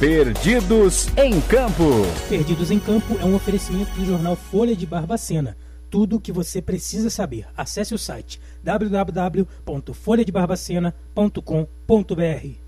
Perdidos em Campo. Perdidos em Campo é um oferecimento do jornal Folha de Barbacena. Tudo o que você precisa saber. Acesse o site www.folhadebarbacena.com.br.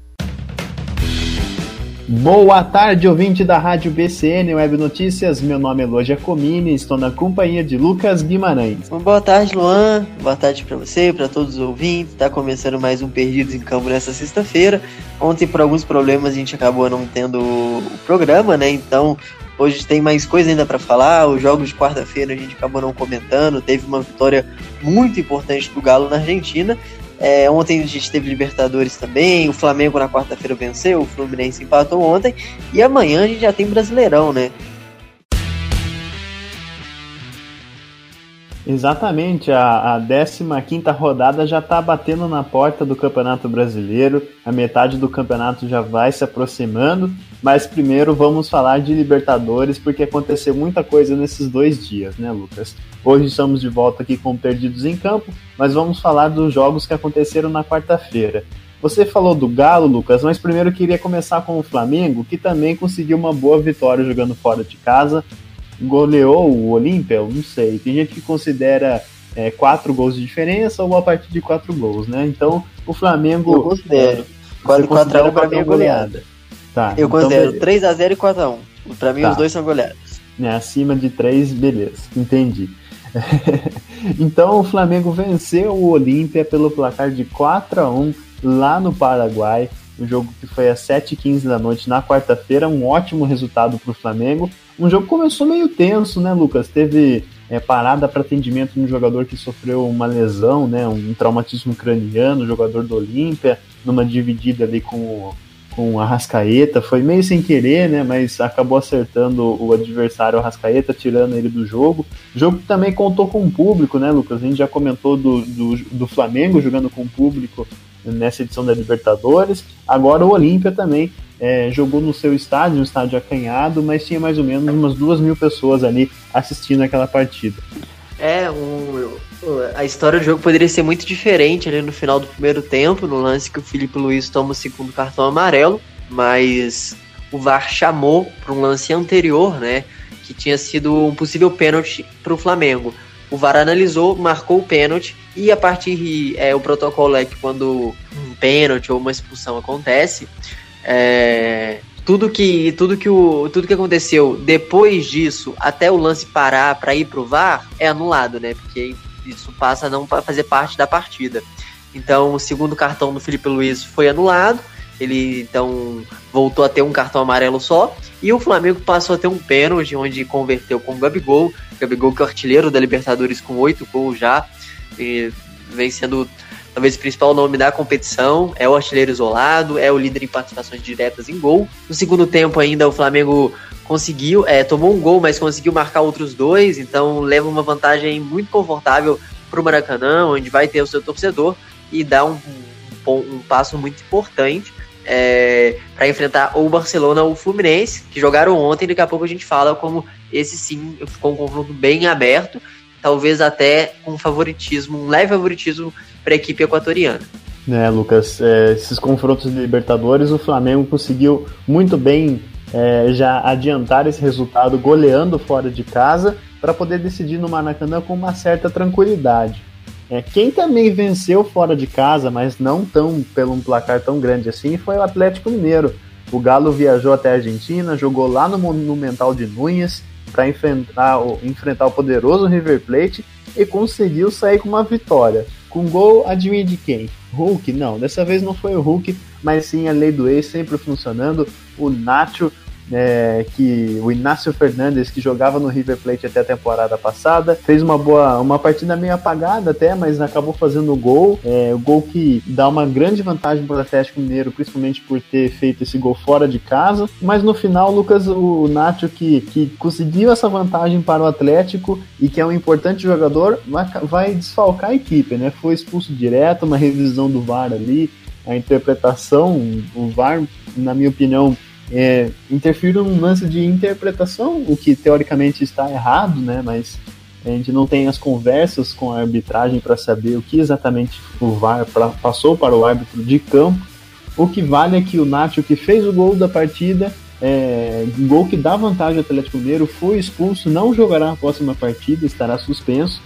Boa tarde, ouvinte da Rádio BCN Web Notícias. Meu nome é Loja Comini estou na companhia de Lucas Guimarães. Boa tarde, Luan. Boa tarde para você, para todos os ouvintes. Está começando mais um Perdidos em Campo nessa sexta-feira. Ontem, por alguns problemas, a gente acabou não tendo o programa, né? Então, hoje tem mais coisa ainda para falar. Os jogos de quarta-feira a gente acabou não comentando. Teve uma vitória muito importante do Galo na Argentina. É, ontem a gente teve Libertadores também, o Flamengo na quarta-feira venceu, o Fluminense empatou ontem, e amanhã a gente já tem Brasileirão, né? Exatamente, a, a 15 rodada já está batendo na porta do Campeonato Brasileiro, a metade do campeonato já vai se aproximando, mas primeiro vamos falar de Libertadores, porque aconteceu muita coisa nesses dois dias, né, Lucas? Hoje estamos de volta aqui com Perdidos em Campo, mas vamos falar dos jogos que aconteceram na quarta-feira. Você falou do Galo, Lucas, mas primeiro queria começar com o Flamengo, que também conseguiu uma boa vitória jogando fora de casa goleou o Olímpia, não sei. Tem gente que considera é, quatro gols de diferença ou a partir de quatro gols, né? Então o Flamengo. Eu considero. 4x0 para mim é goleada. Tá, eu então, considero 3x0 e 4x1. Para mim Tá. os dois são goleados. né, acima de três, beleza, entendi. então o Flamengo venceu o Olímpia pelo placar de 4 a 1 lá no Paraguai. O jogo que foi às 7h15 da noite na quarta-feira, um ótimo resultado para o Flamengo. Um jogo começou meio tenso, né, Lucas? Teve é, parada para atendimento de um jogador que sofreu uma lesão, né, um traumatismo craniano, jogador do Olímpia, numa dividida ali com com o Arrascaeta. Foi meio sem querer, né, mas acabou acertando o adversário o Arrascaeta, tirando ele do jogo. Jogo que também contou com o público, né, Lucas? A gente já comentou do, do, do Flamengo jogando com o público nessa edição da Libertadores. Agora o Olímpia também é, jogou no seu estádio, um estádio acanhado, mas tinha mais ou menos umas duas mil pessoas ali assistindo aquela partida. É, a história do jogo poderia ser muito diferente ali no final do primeiro tempo, no lance que o Felipe Luiz toma o segundo cartão amarelo, mas o VAR chamou para um lance anterior, né, que tinha sido um possível pênalti para o Flamengo. O VAR analisou, marcou o pênalti e a partir é, o protocolo é que quando um pênalti ou uma expulsão acontece, é, tudo que tudo que o tudo que aconteceu depois disso até o lance parar para ir pro VAR é anulado, né? Porque isso passa a não fazer parte da partida. Então, o segundo cartão do Felipe Luiz foi anulado. Ele então voltou a ter um cartão amarelo só e o Flamengo passou a ter um pênalti onde converteu com o Gabigol, Gabigol que é artilheiro da Libertadores com oito gols já, e vem sendo talvez o principal nome da competição, é o artilheiro isolado, é o líder em participações diretas em gol. No segundo tempo ainda o Flamengo conseguiu, é, tomou um gol, mas conseguiu marcar outros dois, então leva uma vantagem muito confortável para o Maracanã, onde vai ter o seu torcedor e dá um, um, um passo muito importante é, para enfrentar ou o Barcelona ou o Fluminense, que jogaram ontem, daqui a pouco a gente fala como esse sim ficou um confronto bem aberto, talvez até com favoritismo, um leve favoritismo para a equipe equatoriana. Né, Lucas, é, esses confrontos de Libertadores, o Flamengo conseguiu muito bem é, já adiantar esse resultado goleando fora de casa para poder decidir no Maracanã com uma certa tranquilidade. É, quem também venceu fora de casa, mas não tão pelo um placar tão grande assim, foi o Atlético Mineiro. O Galo viajou até a Argentina, jogou lá no Monumental de Núñez para enfrentar, o- enfrentar o poderoso River Plate e conseguiu sair com uma vitória. Com gol, adivinha de quem? Hulk? Não, dessa vez não foi o Hulk, mas sim a lei do ex sempre funcionando. O Nacho, é, que o Inácio Fernandes, que jogava no River Plate até a temporada passada, fez uma boa, uma partida meio apagada até, mas acabou fazendo o gol. É, o gol que dá uma grande vantagem para o Atlético Mineiro, principalmente por ter feito esse gol fora de casa. Mas no final, Lucas, o Nacho que, que conseguiu essa vantagem para o Atlético e que é um importante jogador, vai, vai desfalcar a equipe, né? Foi expulso direto, uma revisão do VAR ali, a interpretação, o VAR, na minha opinião, é, interfere num lance de interpretação, o que teoricamente está errado, né? Mas a gente não tem as conversas com a arbitragem para saber o que exatamente o VAR pra, passou para o árbitro de campo. O que vale é que o Nacho, que fez o gol da partida, é, um gol que dá vantagem ao Atlético Mineiro, foi expulso, não jogará a próxima partida, estará suspenso.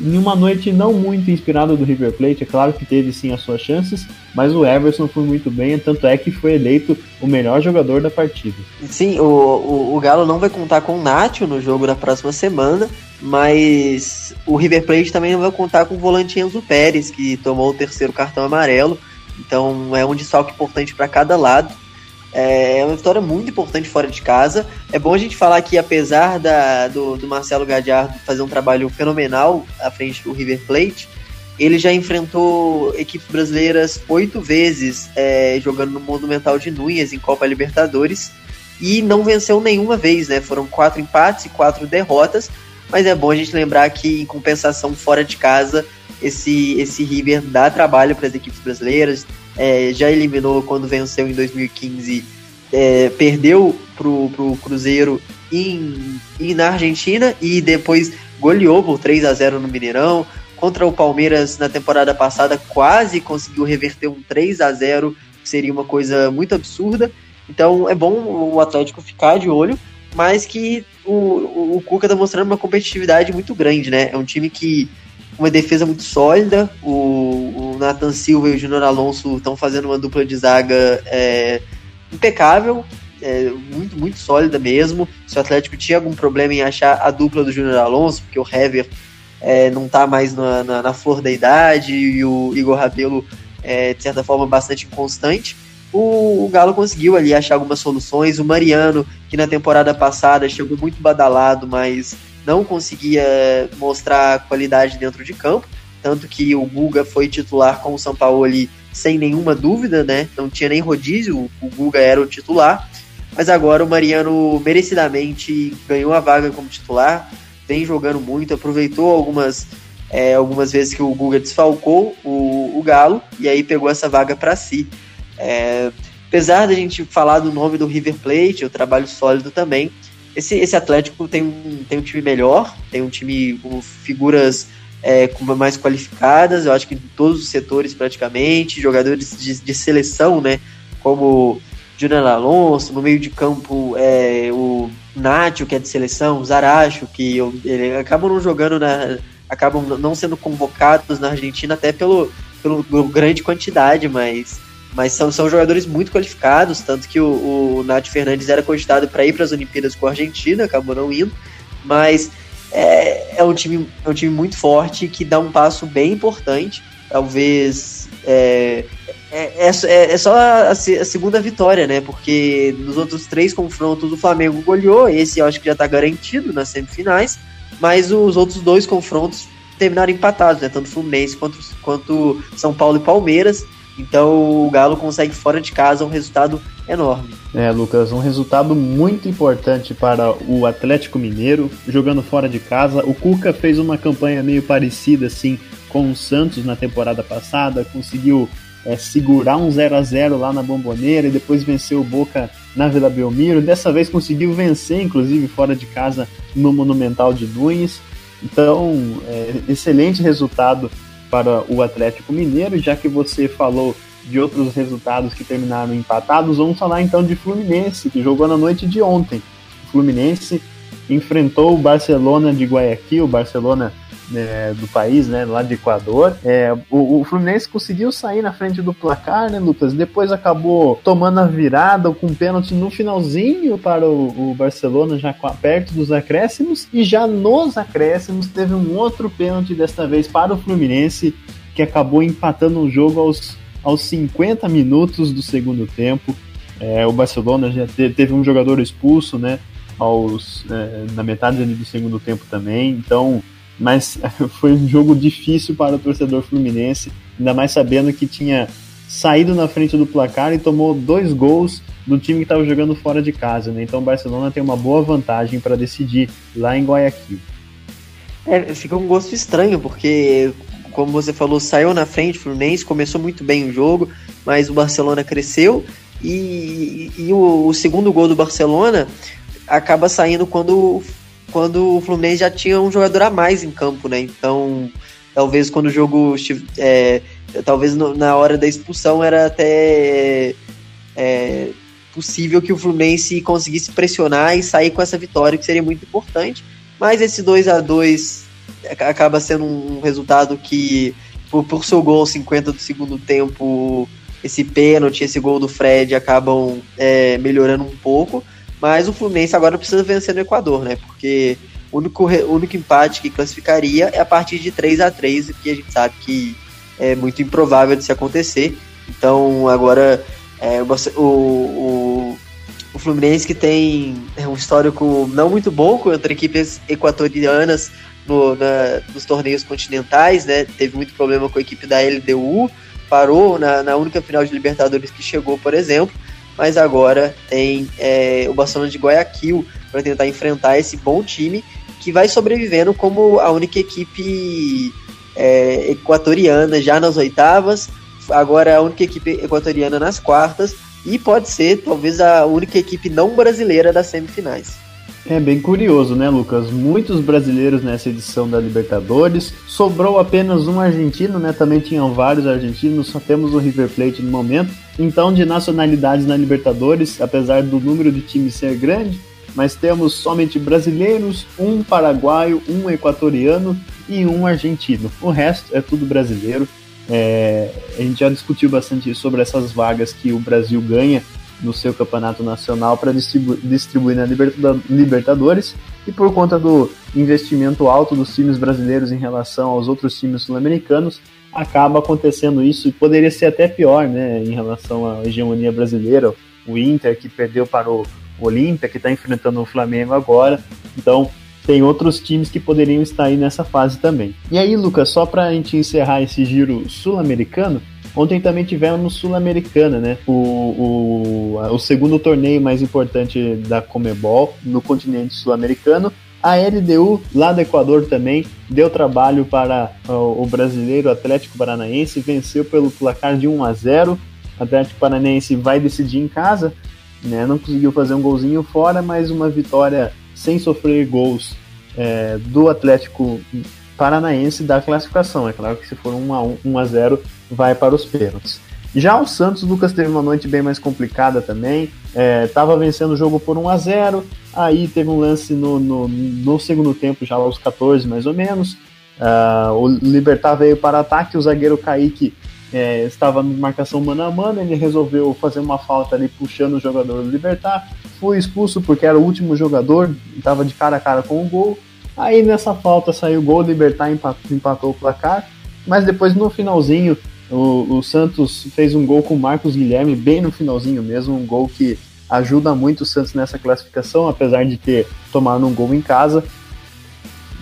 Em uma noite não muito inspirada do River Plate, é claro que teve sim as suas chances, mas o Everson foi muito bem, tanto é que foi eleito o melhor jogador da partida. Sim, o, o, o Galo não vai contar com o Nacho no jogo da próxima semana, mas o River Plate também não vai contar com o volante Enzo Pérez, que tomou o terceiro cartão amarelo, então é um desfalque importante para cada lado. É, é uma vitória muito importante fora de casa. É bom a gente falar que, apesar da, do, do Marcelo Gadiardo fazer um trabalho fenomenal à frente do River Plate, ele já enfrentou equipes brasileiras oito vezes é, jogando no Monumental de Núñez em Copa Libertadores e não venceu nenhuma vez, né? Foram quatro empates e quatro derrotas, mas é bom a gente lembrar que, em compensação, fora de casa, esse, esse River dá trabalho para as equipes brasileiras, é, já eliminou quando venceu em 2015, é, perdeu pro, pro Cruzeiro em, em, na Argentina e depois goleou por 3 a 0 no Mineirão. Contra o Palmeiras na temporada passada, quase conseguiu reverter um 3 a 0 que seria uma coisa muito absurda. Então é bom o Atlético ficar de olho, mas que o, o, o Cuca está mostrando uma competitividade muito grande, né? É um time que uma defesa muito sólida. O, o Nathan Silva e o Júnior Alonso estão fazendo uma dupla de zaga é, impecável, é, muito, muito sólida mesmo. Se o Atlético tinha algum problema em achar a dupla do Júnior Alonso, porque o Hever é, não está mais na, na, na, flor da idade e o Igor Rabelo é, de certa forma, bastante inconstante. O, o, Galo conseguiu ali achar algumas soluções. O Mariano, que na temporada passada chegou muito badalado, mas não conseguia mostrar qualidade dentro de campo, tanto que o Guga foi titular com o São Paulo ali sem nenhuma dúvida, né? Não tinha nem rodízio, o Guga era o titular. Mas agora o Mariano merecidamente ganhou a vaga como titular, vem jogando muito, aproveitou algumas, é, algumas vezes que o Guga desfalcou o, o Galo e aí pegou essa vaga para si. É, apesar da gente falar do nome do River Plate, o trabalho sólido também, esse, esse Atlético tem um, tem um time melhor, tem um time com figuras é, mais qualificadas, eu acho que em todos os setores praticamente, jogadores de, de seleção, né? Como Júnior Alonso, no meio de campo é, o Nacho, que é de seleção, o Zaracho, que eu, ele, acabam não jogando na. acabam não sendo convocados na Argentina até pelo, pelo grande quantidade, mas mas são, são jogadores muito qualificados, tanto que o, o Nath Fernandes era cogitado para ir para as Olimpíadas com a Argentina, acabou não indo, mas é, é, um time, é um time muito forte que dá um passo bem importante, talvez é, é, é, é só a, a, segunda vitória, né? Porque nos outros três confrontos o Flamengo goleou, esse eu acho que já está garantido nas semifinais, mas os outros dois confrontos terminaram empatados, né? Tanto Fluminense quanto, quanto São Paulo e Palmeiras. Então o Galo consegue fora de casa um resultado enorme. É, Lucas, um resultado muito importante para o Atlético Mineiro, jogando fora de casa. O Cuca fez uma campanha meio parecida assim com o Santos na temporada passada, conseguiu é, segurar um 0 a 0 lá na Bomboneira e depois venceu o Boca na Vila Belmiro. Dessa vez conseguiu vencer, inclusive fora de casa, no Monumental de Nunes. Então, é, excelente resultado para o Atlético Mineiro, já que você falou de outros resultados que terminaram empatados, vamos falar então de Fluminense, que jogou na noite de ontem. O Fluminense enfrentou o Barcelona de Guayaquil, o Barcelona é, do país, né, lá de Equador. É, o, o, Fluminense conseguiu sair na frente do placar, né, Lucas? Depois acabou tomando a virada com um pênalti no finalzinho para o, o, Barcelona, já perto dos acréscimos. E já nos acréscimos teve um outro pênalti, desta vez para o Fluminense, que acabou empatando o jogo aos, aos 50 minutos do segundo tempo. É, o Barcelona já teve um jogador expulso, né? Aos, é, na metade do segundo tempo também. Então, mas foi um jogo difícil para o torcedor fluminense, ainda mais sabendo que tinha saído na frente do placar e tomou dois gols do time que estava jogando fora de casa, né? Então o Barcelona tem uma boa vantagem para decidir lá em Guayaquil. É, fica um gosto estranho, porque, como você falou, saiu na frente, o Fluminense começou muito bem o jogo, mas o Barcelona cresceu e, e o, o, segundo gol do Barcelona acaba saindo quando quando o Fluminense já tinha um jogador a mais em campo, né? Então, talvez quando o jogo é, talvez na hora da expulsão era até é, possível que o Fluminense conseguisse pressionar e sair com essa vitória, que seria muito importante. Mas esse 2 a 2 acaba sendo um resultado que, por, por seu gol 50 do segundo tempo, esse pênalti, esse gol do Fred acabam é, melhorando um pouco. Mas o Fluminense agora precisa vencer no Equador, né? Porque o único, o único empate que classificaria é a partir de 3 a 3 que a gente sabe que é muito improvável de se acontecer. Então agora é, o, o, o, Fluminense que tem é, um histórico não muito bom contra equipes equatorianas no, na, nos torneios continentais, né? Teve muito problema com a equipe da LDU, parou na, na única final de Libertadores que chegou, por exemplo, mas agora tem é, o Barcelona de Guayaquil para tentar enfrentar esse bom time que vai sobrevivendo como a única equipe é, equatoriana já nas oitavas, agora a única equipe equatoriana nas quartas e pode ser talvez a única equipe não brasileira das semifinais. É bem curioso, né, Lucas? Muitos brasileiros nessa edição da Libertadores. Sobrou apenas um argentino, né? Também tinham vários argentinos, só temos o River Plate no momento. Então, de nacionalidades na Libertadores, apesar do número de times ser grande, mas temos somente brasileiros, um paraguaio, um equatoriano e um argentino. O resto é tudo brasileiro. É, a gente já discutiu bastante sobre essas vagas que o Brasil ganha no seu campeonato nacional para distribu distribuir na Libertadores e por conta do investimento alto dos times brasileiros em relação aos outros times sul-americanos acaba acontecendo isso e poderia ser até pior, né, em relação à hegemonia brasileira, o Inter que perdeu para o Olímpia, que está enfrentando o Flamengo agora. Então, tem outros times que poderiam estar aí nessa fase também. E aí, Lucas, só para a gente encerrar esse giro sul-americano, ontem também tivemos Sul-Americana, né? O, o, o segundo torneio mais importante da Comebol no continente sul-americano. A LDU, lá do Equador também, deu trabalho para o brasileiro Atlético Paranaense, venceu pelo placar de 1 a 0. O Atlético Paranaense vai decidir em casa, né? Não conseguiu fazer um golzinho fora, mas uma vitória sem sofrer gols é, do Atlético Paranaense da classificação. É claro que se for 1 a 1, 1 a 0 vai para os pênaltis. Já o Santos, Lucas teve uma noite bem mais complicada também. Estava é, vencendo o jogo por 1 a 0 Aí teve um lance no, no, no segundo tempo, já aos 14 mais ou menos. Uh, o Libertar veio para ataque, o zagueiro Kaique é, estava em marcação mano a mano, ele resolveu fazer uma falta ali puxando o jogador do Libertar, foi expulso porque era o último jogador, estava de cara a cara com o gol. Aí nessa falta saiu o gol, o Libertar empatou, empatou o placar, mas depois no finalzinho o, o, Santos fez um gol com o Marcos Guilherme, bem no finalzinho mesmo, um gol que ajuda muito o Santos nessa classificação, apesar de ter tomado um gol em casa.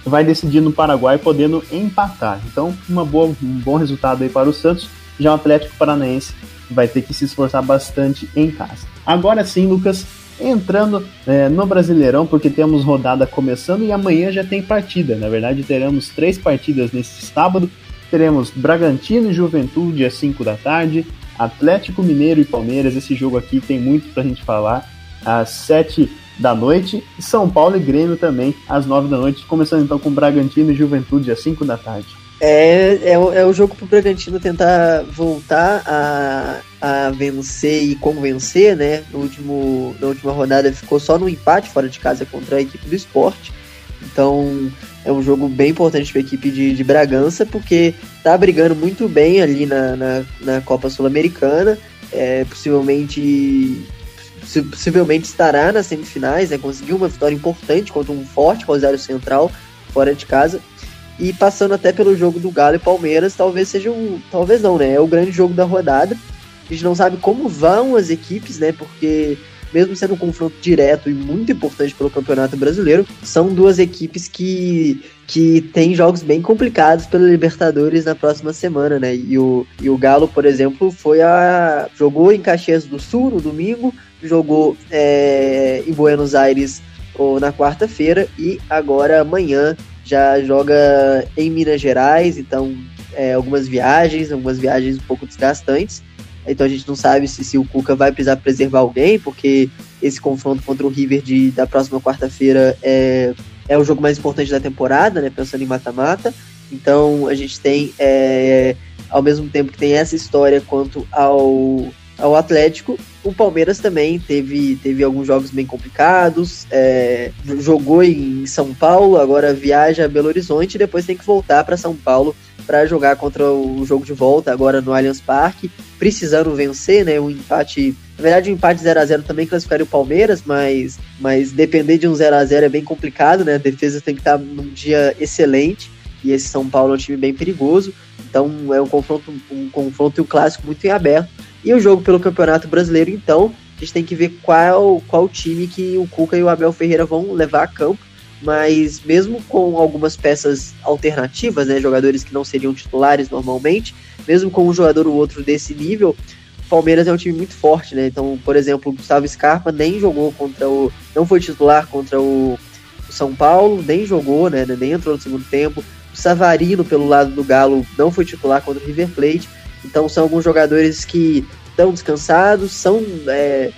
Vai decidir no Paraguai podendo empatar. Então, uma boa, um bom resultado aí para o Santos. Já o Atlético Paranaense vai ter que se esforçar bastante em casa. Agora sim, Lucas, entrando é, no Brasileirão, porque temos rodada começando e amanhã já tem partida. Na verdade, teremos três partidas nesse sábado. Teremos Bragantino e Juventude às 5 da tarde, Atlético Mineiro e Palmeiras. Esse jogo aqui tem muito pra gente falar. Às 7 da noite, São Paulo e Grêmio também às 9 da noite, começando então com Bragantino e Juventude às 5 da tarde. É, é, é o jogo pro Bragantino tentar voltar a, a vencer e convencer, né? No último, na última rodada ficou só no empate fora de casa contra a equipe do esporte. Então é um jogo bem importante para a equipe de, de Bragança, porque tá brigando muito bem ali na, na, na Copa Sul-Americana. É, possivelmente possivelmente estará nas semifinais, né? Conseguiu uma vitória importante contra um forte Rosário Central fora de casa. E passando até pelo jogo do Galo e Palmeiras, talvez seja um. Talvez não, né? É o grande jogo da rodada. A gente não sabe como vão as equipes, né? Porque, mesmo sendo um confronto direto e muito importante pelo Campeonato Brasileiro, são duas equipes que, que têm jogos bem complicados pela Libertadores na próxima semana, né? E o, e o Galo, por exemplo, foi a. jogou em Caxias do Sul no domingo, jogou é, em Buenos Aires ou na quarta-feira e agora amanhã já joga em Minas Gerais, então é, algumas viagens, algumas viagens um pouco desgastantes. Então a gente não sabe se, se o Cuca vai precisar preservar alguém, porque esse confronto contra o River de, da próxima quarta-feira é, é o jogo mais importante da temporada, né? Pensando em mata-mata. Então a gente tem, é, ao mesmo tempo que tem essa história quanto ao, ao Atlético, o Palmeiras também teve, teve alguns jogos bem complicados, é, jogou em São Paulo, agora viaja a Belo Horizonte e depois tem que voltar para São Paulo para jogar contra o jogo de volta agora no Allianz Parque, precisando vencer, né? Um empate, na verdade, um empate 0 a 0 também classificaria o Palmeiras, mas, mas depender de um 0 a 0 é bem complicado, né? A defesa tem que estar num dia excelente e esse São Paulo é um time bem perigoso. Então é um confronto, um confronto e um clássico muito em aberto. E o jogo pelo Campeonato Brasileiro, então, a gente tem que ver qual, qual time que o Cuca e o Abel Ferreira vão levar a campo mas mesmo com algumas peças alternativas, né, jogadores que não seriam titulares normalmente, mesmo com um jogador ou outro desse nível, o Palmeiras é um time muito forte, né? Então, por exemplo, o Gustavo Scarpa nem jogou contra o. não foi titular contra o, São Paulo, nem jogou, né? Nem entrou no segundo tempo. O Savarino, pelo lado do Galo, não foi titular contra o River Plate. Então são alguns jogadores que estão descansados, são. É,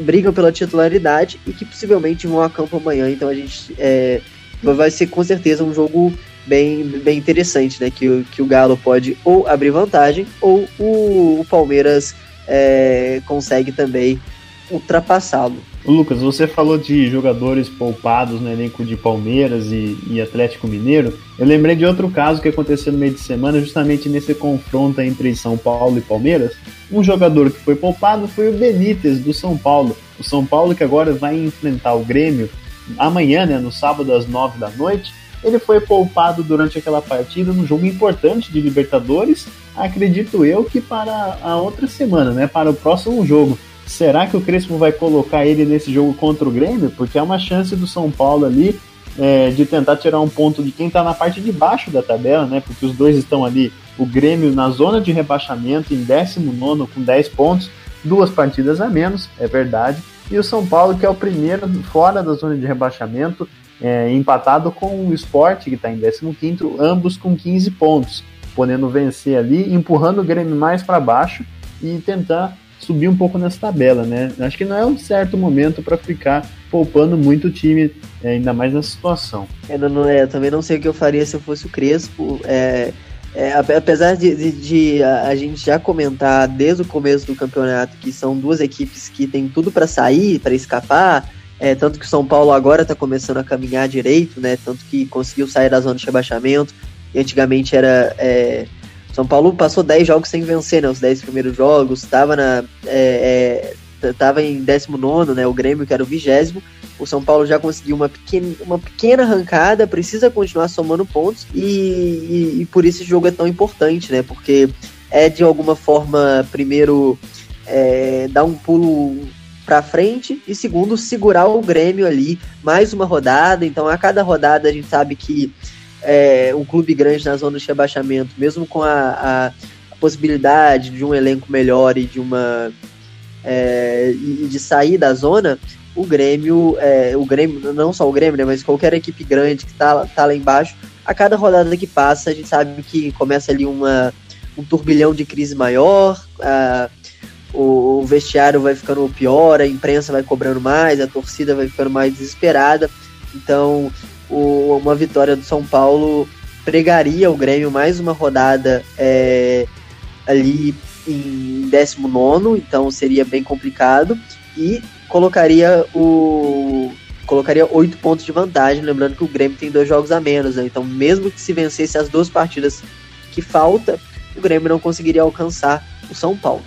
brigam pela titularidade e que possivelmente vão a campo amanhã. Então a gente é, vai ser com certeza um jogo bem, bem interessante, né? Que, que o Galo pode ou abrir vantagem ou o, o Palmeiras é, consegue também ultrapassá-lo. Lucas, você falou de jogadores poupados no elenco de Palmeiras e, e, Atlético Mineiro. Eu lembrei de outro caso que aconteceu no meio de semana, justamente nesse confronto entre São Paulo e Palmeiras. Um jogador que foi poupado foi o Benítez, do São Paulo. O São Paulo que agora vai enfrentar o Grêmio amanhã, né, no sábado às nove da noite. Ele foi poupado durante aquela partida num jogo importante de Libertadores, acredito eu que para a outra semana, né, para o próximo jogo. Será que o Crespo vai colocar ele nesse jogo contra o Grêmio? Porque é uma chance do São Paulo ali é, de tentar tirar um ponto de quem está na parte de baixo da tabela, né? Porque os dois estão ali, o Grêmio na zona de rebaixamento, em 19 com 10 pontos, duas partidas a menos, é verdade. E o São Paulo, que é o primeiro fora da zona de rebaixamento, é, empatado com o Sport, que está em 15, ambos com 15 pontos, podendo vencer ali, empurrando o Grêmio mais para baixo e tentar subir um pouco nessa tabela, né? Acho que não é um certo momento para ficar poupando muito o time, é, ainda mais nessa situação. É, não, é, também não sei o que eu faria se eu fosse o Crespo. É, é, apesar de, de, de, a gente já comentar desde o começo do campeonato que são duas equipes que têm tudo para sair, para escapar, é, tanto que o São Paulo agora está começando a caminhar direito, né? Tanto que conseguiu sair da zona de rebaixamento. E antigamente era é, são Paulo passou 10 jogos sem vencer, né? Os 10 primeiros jogos, estava na. É, é, tava em 19, né? O Grêmio, que era o vigésimo. O São Paulo já conseguiu uma pequena, uma pequena arrancada, precisa continuar somando pontos, e, e, e por isso esse jogo é tão importante, né? Porque é de alguma forma, primeiro, é, dar um pulo para frente e segundo segurar o Grêmio ali mais uma rodada. Então a cada rodada a gente sabe que é, um clube grande na zona de rebaixamento, mesmo com a, a, a possibilidade de um elenco melhor e de uma é, e de sair da zona, o Grêmio, é, o Grêmio, não só o Grêmio, né, mas qualquer equipe grande que está tá lá embaixo, a cada rodada que passa, a gente sabe que começa ali uma, um turbilhão de crise maior, a, o, o vestiário vai ficando pior, a imprensa vai cobrando mais, a torcida vai ficando mais desesperada. Então, o, uma vitória do São Paulo pregaria o Grêmio mais uma rodada é, ali em 19, então seria bem complicado, e colocaria o colocaria oito pontos de vantagem, lembrando que o Grêmio tem dois jogos a menos, né? então mesmo que se vencesse as duas partidas que falta, o Grêmio não conseguiria alcançar o São Paulo.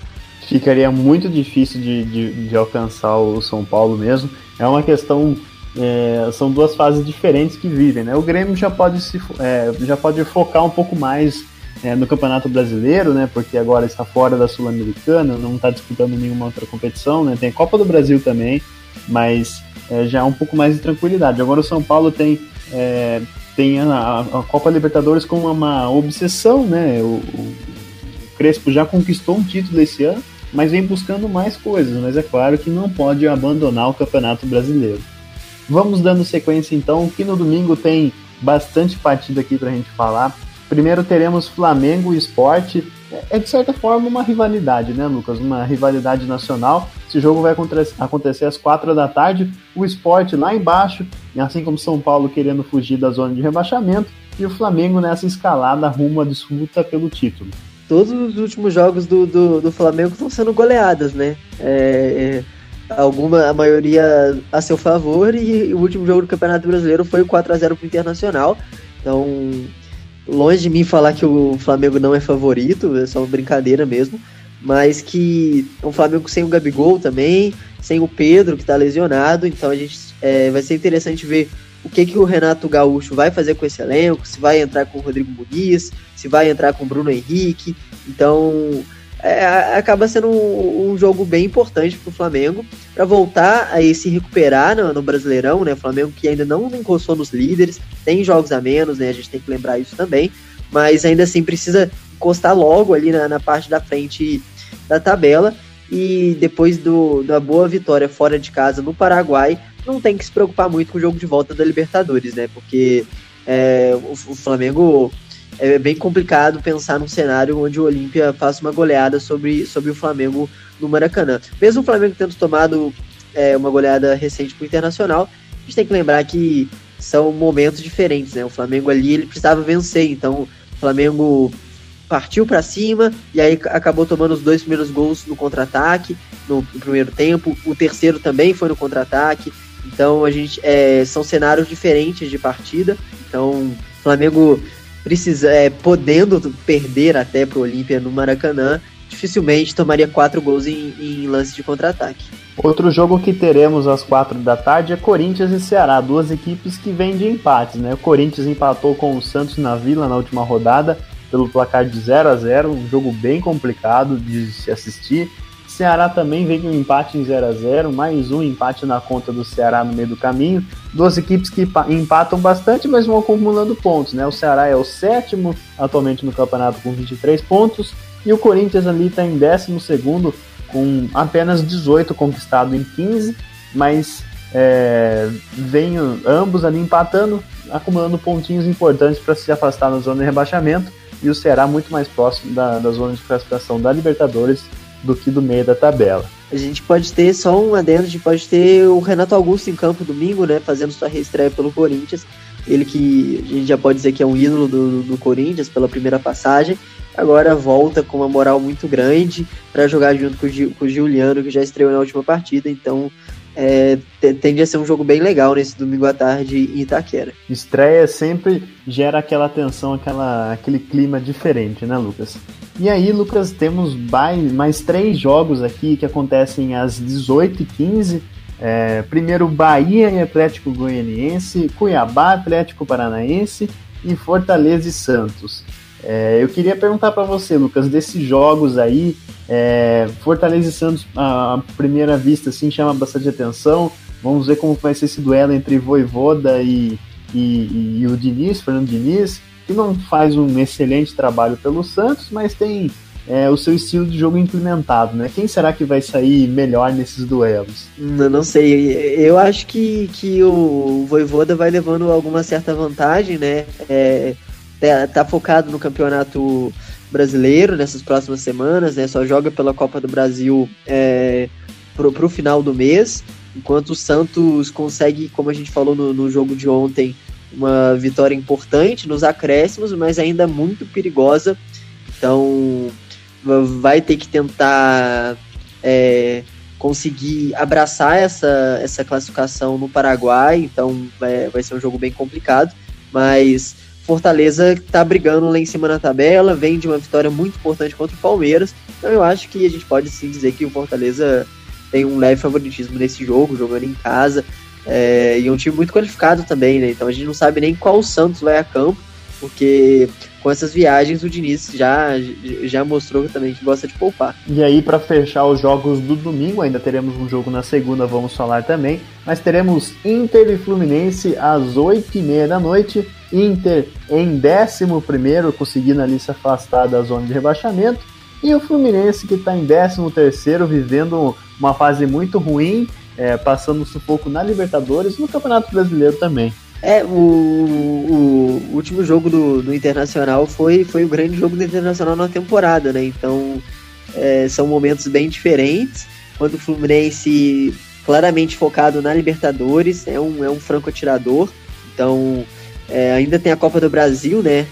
Ficaria muito difícil de, de, de alcançar o São Paulo mesmo. É uma questão é, são duas fases diferentes que vivem. Né? O Grêmio já pode, se, é, já pode focar um pouco mais é, no Campeonato Brasileiro, né? porque agora está fora da Sul-Americana, não está disputando nenhuma outra competição. Né? Tem a Copa do Brasil também, mas é, já é um pouco mais de tranquilidade. Agora o São Paulo tem, é, tem a, a, Copa Libertadores como uma obsessão. Né? O, o Crespo já conquistou um título esse ano, mas vem buscando mais coisas. Mas é claro que não pode abandonar o Campeonato Brasileiro. Vamos dando sequência então, que no domingo tem bastante partida aqui para a gente falar. Primeiro teremos Flamengo e Esporte. É de certa forma uma rivalidade, né, Lucas? Uma rivalidade nacional. Esse jogo vai acontecer às quatro da tarde. O Esporte lá embaixo, assim como São Paulo querendo fugir da zona de rebaixamento. e o Flamengo nessa escalada rumo à disputa pelo título. Todos os últimos jogos do, do, do Flamengo estão sendo goleadas, né? É, é, alguma, a maioria a seu favor, e o último jogo do Campeonato Brasileiro foi o 4 a 0 para o Internacional. Então, longe de mim falar que o Flamengo não é favorito, é só uma brincadeira mesmo, mas que é um Flamengo sem o Gabigol também, sem o Pedro, que está lesionado, então a gente é, vai ser interessante ver o que, que o Renato Gaúcho vai fazer com esse elenco, se vai entrar com o Rodrigo Muniz, se vai entrar com o Bruno Henrique. Então, é, acaba sendo um, um, jogo bem importante para o Flamengo para voltar a se recuperar no, no, Brasileirão, né? O Flamengo que ainda não encostou nos líderes, tem jogos a menos, né? A gente tem que lembrar isso também, mas ainda assim precisa encostar logo ali na, na parte da frente da tabela e depois do, da boa vitória fora de casa no Paraguai, não tem que se preocupar muito com o jogo de volta da Libertadores, né? Porque é, o, o, Flamengo é bem complicado pensar num cenário onde o Olímpia faça uma goleada sobre, sobre o Flamengo no Maracanã. Mesmo o Flamengo tendo tomado é, uma goleada recente para o Internacional, a gente tem que lembrar que são momentos diferentes, né? O Flamengo ali ele precisava vencer, então o Flamengo partiu para cima e aí acabou tomando os dois primeiros gols no contra-ataque no, no, primeiro tempo. O terceiro também foi no contra-ataque. Então a gente é, são cenários diferentes de partida. Então Flamengo precisa, é, podendo perder até para o Olímpia no Maracanã, dificilmente tomaria quatro gols em, em lance de contra-ataque. Outro jogo que teremos às quatro da tarde é Corinthians e Ceará, duas equipes que vêm de empates. Né? O Corinthians empatou com o Santos na Vila na última rodada pelo placar de 0 a 0 um jogo bem complicado de se assistir. Ceará também veio um empate em 0 a 0 mais um empate na conta do Ceará no meio do caminho. Duas equipes que empatam bastante, mas vão acumulando pontos. Né? O Ceará é o sétimo atualmente no campeonato com 23 pontos, e o Corinthians ali está em 12 com apenas 18 conquistado em 15, mas é, vem ambos ali empatando, acumulando pontinhos importantes para se afastar da zona de rebaixamento, e o Ceará muito mais próximo da, da zona de classificação da Libertadores do que do meio da tabela. A gente pode ter só um adendo, a gente pode ter o Renato Augusto em campo domingo, né, fazendo sua reestreia pelo Corinthians. Ele que a gente já pode dizer que é um ídolo do, do Corinthians pela primeira passagem. Agora volta com uma moral muito grande para jogar junto com o, com o Giuliano, que já estreou na última partida. Então é, tende a ser um jogo bem legal nesse domingo à tarde em Itaquera. Estreia sempre gera aquela tensão, aquela, aquele clima diferente, né, Lucas? E aí, Lucas, temos mais, mais três jogos aqui que acontecem às 18h15. É, primeiro, Bahia e Atlético Goianiense, Cuiabá, Atlético Paranaense e Fortaleza e Santos. É, eu queria perguntar para você, Lucas, desses jogos aí, é, Fortaleza e Santos, à primeira vista, assim, chama bastante atenção. Vamos ver como vai ser esse duelo entre Voivoda e, e, e o Diniz, Fernando Diniz, que não faz um excelente trabalho pelo Santos, mas tem é, o seu estilo de jogo implementado, né? Quem será que vai sair melhor nesses duelos? Não, sei. Eu acho que, que o Voivoda vai levando alguma certa vantagem, né? É, tá, tá focado no campeonato brasileiro nessas próximas semanas, né? Só joga pela Copa do Brasil é, pro, pro final do mês, enquanto o Santos consegue, como a gente falou no, no jogo de ontem, uma vitória importante nos acréscimos, mas ainda muito perigosa. Então vai ter que tentar é, conseguir abraçar essa, essa classificação no Paraguai. Então vai, vai ser um jogo bem complicado. Mas Fortaleza está brigando lá em cima na tabela, vem de uma vitória muito importante contra o Palmeiras. Então eu acho que a gente pode sim dizer que o Fortaleza tem um leve favoritismo nesse jogo, jogando em casa. É, e um time muito qualificado também, né? Então a gente não sabe nem qual Santos vai a campo, porque com essas viagens o Diniz já, já mostrou também que gosta de poupar. E aí, para fechar os jogos do domingo, ainda teremos um jogo na segunda, vamos falar também, mas teremos Inter e Fluminense às 8h30 da noite. Inter em 11, conseguindo ali se afastar da zona de rebaixamento. E o Fluminense que está em 13, vivendo uma fase muito ruim, é, passando sufoco na Libertadores no Campeonato Brasileiro também. É, o, o, último jogo do, do Internacional foi, foi o grande jogo do Internacional na temporada, né? Então é, são momentos bem diferentes. Quando o Fluminense claramente focado na Libertadores, é um, é um franco atirador. Então É, ainda tem a Copa do Brasil, né?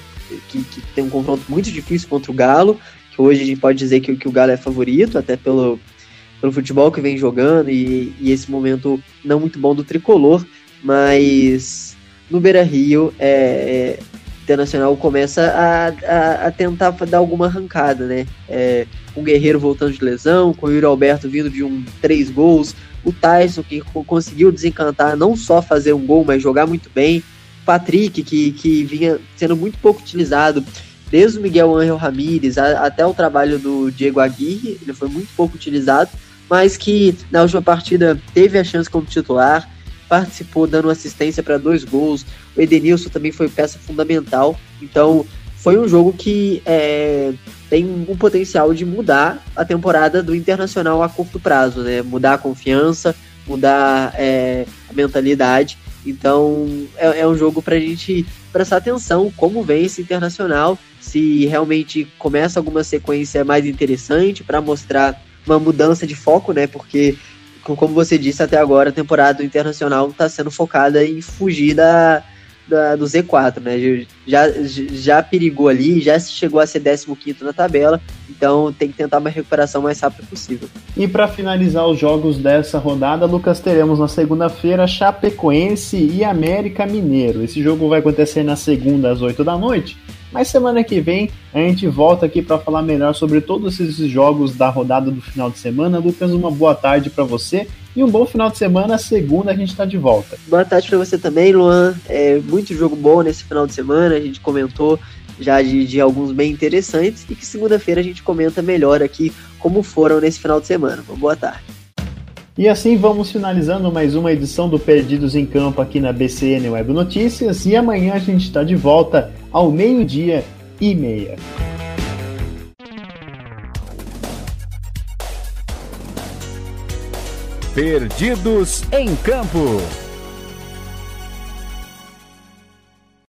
Que, que, tem um confronto muito difícil contra o Galo, que hoje a gente pode dizer que, que o Galo é favorito, até pelo, pelo futebol que vem jogando e, e esse momento não muito bom do tricolor, mas no Beira Rio é, é, Internacional começa a, a, a, tentar dar alguma arrancada, né? É, o Guerreiro voltando de lesão, com o Yuri Alberto vindo de um três gols, o Tyson que conseguiu desencantar, não só fazer um gol, mas jogar muito bem, Patrick que, que vinha sendo muito pouco utilizado, desde o Miguel Ángel Ramírez até o trabalho do Diego Aguirre, ele foi muito pouco utilizado, mas que na última partida teve a chance como titular, participou dando assistência para dois gols. O Edenilson também foi peça fundamental. Então foi um jogo que é, tem um potencial de mudar a temporada do Internacional a curto prazo, né? Mudar a confiança, mudar é, a mentalidade. Então é, é um jogo para a gente prestar atenção como vem esse Internacional, se realmente começa alguma sequência mais interessante para mostrar uma mudança de foco, né? Porque, como você disse até agora, a temporada internacional está sendo focada em fugir da, da, do Z4, né? Já, já perigou ali, já chegou a ser 15 na tabela, então tem que tentar uma recuperação mais rápida possível. E para finalizar os jogos dessa rodada, Lucas, teremos na segunda-feira Chapecoense e América Mineiro. Esse jogo vai acontecer na segunda às 8 da noite. Mas semana que vem a gente volta aqui para falar melhor sobre todos esses jogos da rodada do final de semana. Lucas, uma boa tarde para você e um bom final de semana. Segunda a gente está de volta. Boa tarde para você também, Luan. É muito jogo bom nesse final de semana. A gente comentou já de, de alguns bem interessantes e que segunda-feira a gente comenta melhor aqui como foram nesse final de semana. Uma boa tarde. E assim vamos finalizando mais uma edição do Perdidos em Campo aqui na BCN Web Notícias. E amanhã a gente está de volta ao meio-dia e meia. Perdidos em Campo.